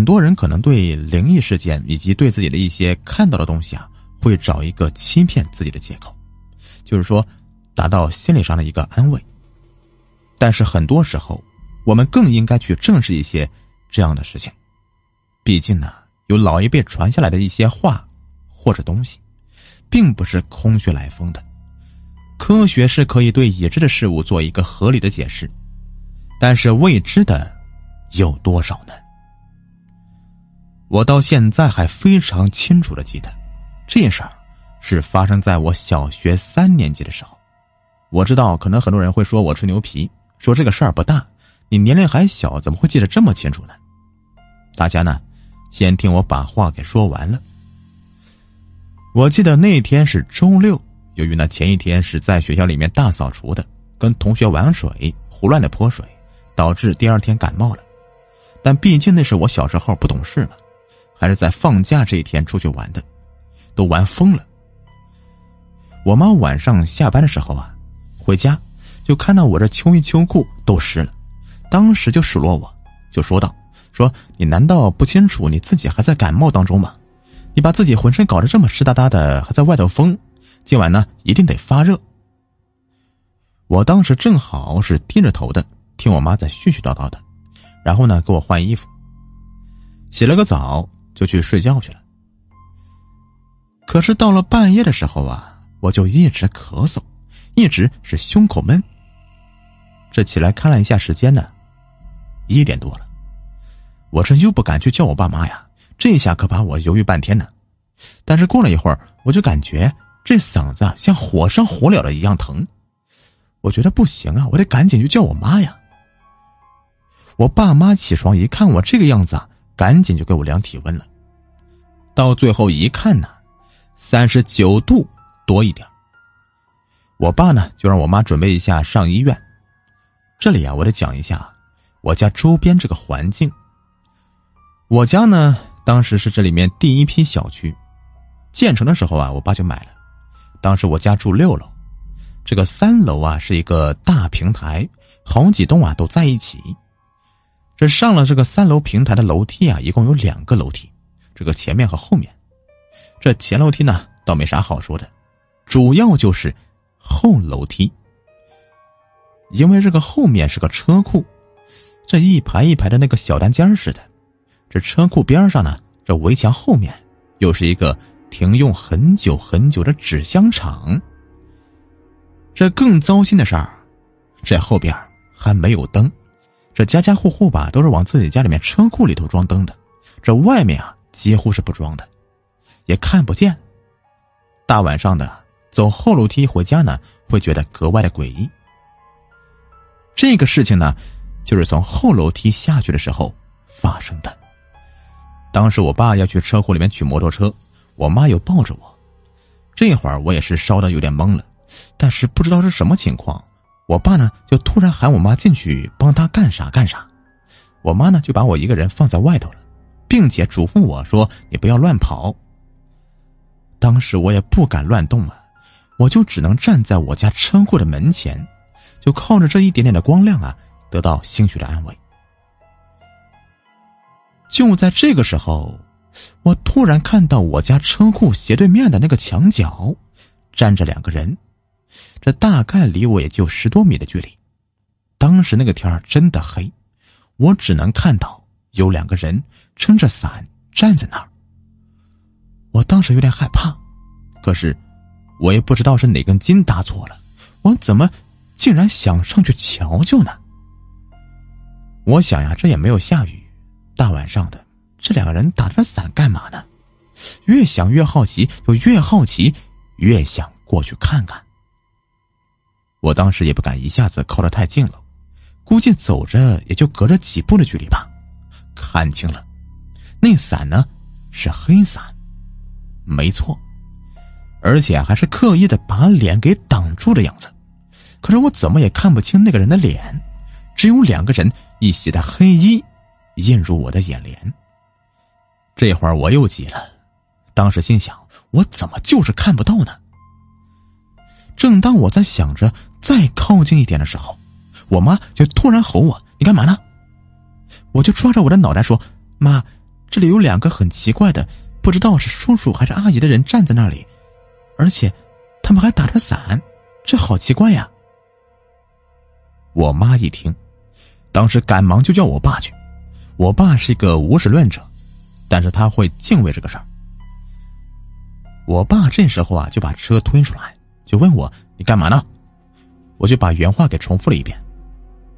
很多人可能对灵异事件以及对自己的一些看到的东西啊，会找一个欺骗自己的借口，就是说达到心理上的一个安慰。但是很多时候，我们更应该去正视一些这样的事情。毕竟呢，有老一辈传下来的一些话或者东西，并不是空穴来风的。科学是可以对已知的事物做一个合理的解释，但是未知的有多少呢？我到现在还非常清楚的记得，这事儿是发生在我小学三年级的时候。我知道，可能很多人会说我吹牛皮，说这个事儿不大，你年龄还小，怎么会记得这么清楚呢？大家呢，先听我把话给说完了。我记得那天是周六。由于呢前一天是在学校里面大扫除的，跟同学玩水，胡乱的泼水，导致第二天感冒了。但毕竟那是我小时候不懂事嘛，还是在放假这一天出去玩的，都玩疯了。我妈晚上下班的时候啊，回家就看到我这秋衣秋裤都湿了，当时就数落我，就说道：“说你难道不清楚你自己还在感冒当中吗？你把自己浑身搞得这么湿哒哒的，还在外头疯。”今晚呢，一定得发热。我当时正好是低着头的，听我妈在絮絮叨叨的，然后呢，给我换衣服，洗了个澡就去睡觉去了。可是到了半夜的时候啊，我就一直咳嗽，一直是胸口闷。这起来看了一下时间呢，一点多了，我这又不敢去叫我爸妈呀，这下可把我犹豫半天呢。但是过了一会儿，我就感觉。这嗓子像火烧火燎的一样疼，我觉得不行啊，我得赶紧去叫我妈呀。我爸妈起床一看我这个样子啊，赶紧就给我量体温了。到最后一看呢，三十九度多一点。我爸呢就让我妈准备一下上医院。这里啊，我得讲一下我家周边这个环境。我家呢当时是这里面第一批小区建成的时候啊，我爸就买了。当时我家住六楼，这个三楼啊是一个大平台，好几栋啊都在一起。这上了这个三楼平台的楼梯啊，一共有两个楼梯，这个前面和后面。这前楼梯呢倒没啥好说的，主要就是后楼梯，因为这个后面是个车库，这一排一排的那个小单间似的。这车库边上呢，这围墙后面又是一个。停用很久很久的纸箱厂。这更糟心的事儿，这后边还没有灯，这家家户户吧都是往自己家里面车库里头装灯的，这外面啊几乎是不装的，也看不见。大晚上的走后楼梯回家呢，会觉得格外的诡异。这个事情呢，就是从后楼梯下去的时候发生的。当时我爸要去车库里面取摩托车。我妈又抱着我，这会儿我也是烧的有点懵了，但是不知道是什么情况。我爸呢就突然喊我妈进去帮他干啥干啥，我妈呢就把我一个人放在外头了，并且嘱咐我说：“你不要乱跑。”当时我也不敢乱动啊，我就只能站在我家车库的门前，就靠着这一点点的光亮啊，得到兴许的安慰。就在这个时候。我突然看到我家车库斜对面的那个墙角，站着两个人，这大概离我也就十多米的距离。当时那个天真的黑，我只能看到有两个人撑着伞站在那儿。我当时有点害怕，可是我也不知道是哪根筋搭错了，我怎么竟然想上去瞧瞧呢？我想呀，这也没有下雨，大晚上的。这两个人打着伞干嘛呢？越想越好奇，就越好奇，越想过去看看。我当时也不敢一下子靠得太近了，估计走着也就隔着几步的距离吧。看清了，那伞呢是黑伞，没错，而且还是刻意的把脸给挡住的样子。可是我怎么也看不清那个人的脸，只有两个人一袭的黑衣映入我的眼帘。这会儿我又急了，当时心想：我怎么就是看不到呢？正当我在想着再靠近一点的时候，我妈就突然吼我：“你干嘛呢？”我就抓着我的脑袋说：“妈，这里有两个很奇怪的，不知道是叔叔还是阿姨的人站在那里，而且他们还打着伞，这好奇怪呀！我妈一听，当时赶忙就叫我爸去。我爸是一个无神论者，但是他会敬畏这个事儿。我爸这时候啊，就把车推出来，就问我：“你干嘛呢？”我就把原话给重复了一遍。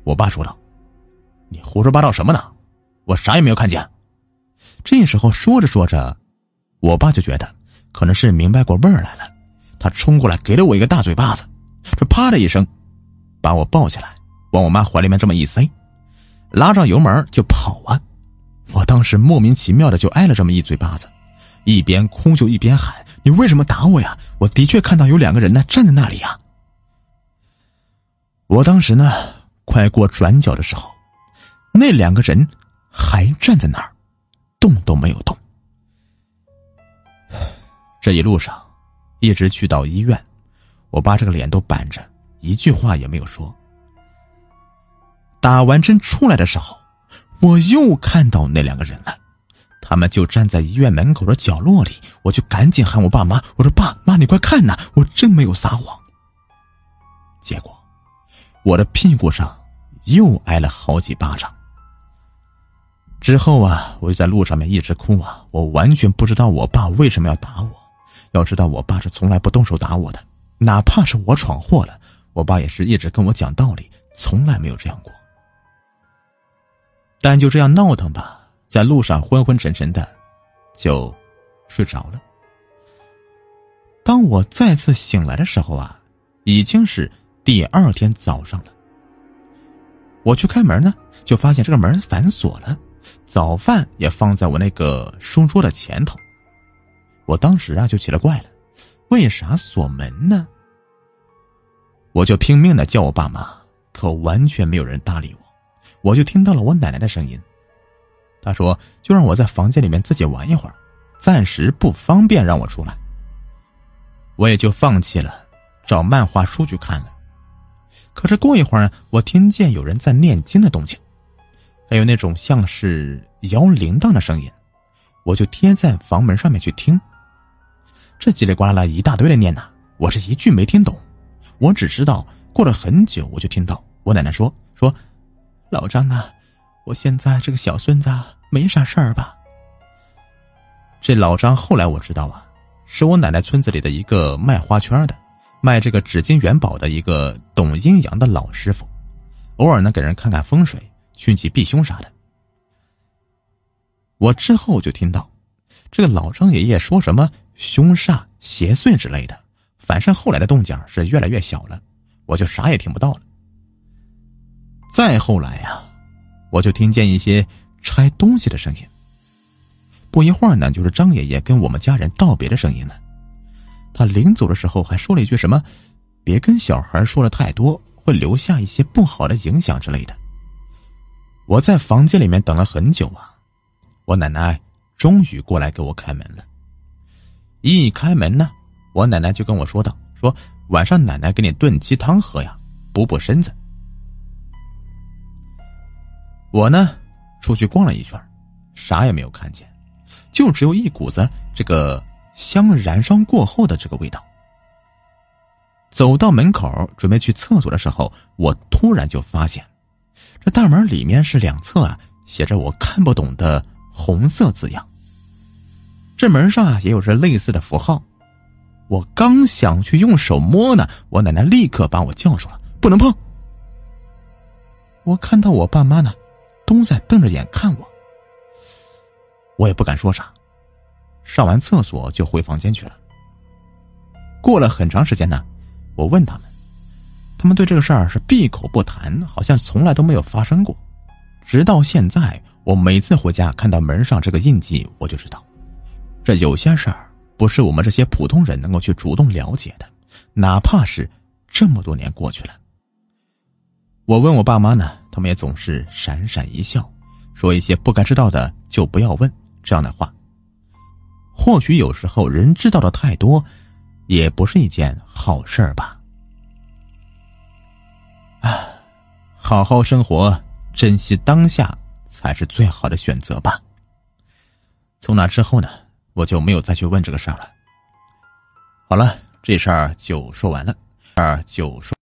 我爸说道：“你胡说八道什么呢？我啥也没有看见。”这时候说着说着，我爸就觉得可能是明白过味儿来了，他冲过来给了我一个大嘴巴子，这啪的一声，把我抱起来。往我妈怀里面这么一塞，拉上油门就跑啊！我当时莫名其妙的就挨了这么一嘴巴子，一边哭就一边喊：“你为什么打我呀？我的确看到有两个人呢，站在那里呀！”我当时呢，快过转角的时候，那两个人还站在那儿，动都没有动。这一路上，一直去到医院，我爸这个脸都板着，一句话也没有说。打完针出来的时候，我又看到那两个人了，他们就站在医院门口的角落里，我就赶紧喊我爸妈，我说爸妈，你快看呐，我真没有撒谎。结果，我的屁股上又挨了好几巴掌。之后啊，我就在路上面一直哭啊，我完全不知道我爸为什么要打我。要知道，我爸是从来不动手打我的，哪怕是我闯祸了，我爸也是一直跟我讲道理，从来没有这样过。但就这样闹腾吧，在路上昏昏沉沉的，就睡着了。当我再次醒来的时候啊，已经是第二天早上了。我去开门呢，就发现这个门反锁了，早饭也放在我那个书桌的前头。我当时啊就奇了怪了，为啥锁门呢？我就拼命的叫我爸妈，可完全没有人搭理我。我就听到了我奶奶的声音，她说：“就让我在房间里面自己玩一会儿，暂时不方便让我出来。”我也就放弃了，找漫画书去看了。可是过一会儿，我听见有人在念经的动静，还有那种像是摇铃铛的声音，我就贴在房门上面去听。这叽里呱啦一大堆的念呐，我是一句没听懂。我只知道过了很久，我就听到我奶奶说说。老张啊，我现在这个小孙子没啥事儿吧？这老张后来我知道啊，是我奶奶村子里的一个卖花圈的，卖这个纸巾元宝的一个懂阴阳的老师傅，偶尔呢给人看看风水、趋吉避凶啥的。我之后就听到，这个老张爷爷说什么凶煞邪祟之类的，反正后来的动静是越来越小了，我就啥也听不到了。再后来呀，我就听见一些拆东西的声音。不一会儿呢，就是张爷爷跟我们家人道别的声音了。他临走的时候还说了一句什么：“别跟小孩说的太多，会留下一些不好的影响之类的。”我在房间里面等了很久啊，我奶奶终于过来给我开门了。一开门呢，我奶奶就跟我说道：“说晚上奶奶给你炖鸡汤喝呀，补补身子。”我呢，出去逛了一圈，啥也没有看见，就只有一股子这个香燃烧过后的这个味道。走到门口准备去厕所的时候，我突然就发现，这大门里面是两侧啊写着我看不懂的红色字样。这门上啊也有着类似的符号。我刚想去用手摸呢，我奶奶立刻把我叫住了，不能碰。我看到我爸妈呢。都在瞪着眼看我，我也不敢说啥，上完厕所就回房间去了。过了很长时间呢，我问他们，他们对这个事儿是闭口不谈，好像从来都没有发生过。直到现在，我每次回家看到门上这个印记，我就知道，这有些事儿不是我们这些普通人能够去主动了解的，哪怕是这么多年过去了。我问我爸妈呢，他们也总是闪闪一笑，说一些不该知道的就不要问这样的话。或许有时候人知道的太多，也不是一件好事儿吧。啊，好好生活，珍惜当下才是最好的选择吧。从那之后呢，我就没有再去问这个事儿了。好了，这事儿就说完了，事儿就说。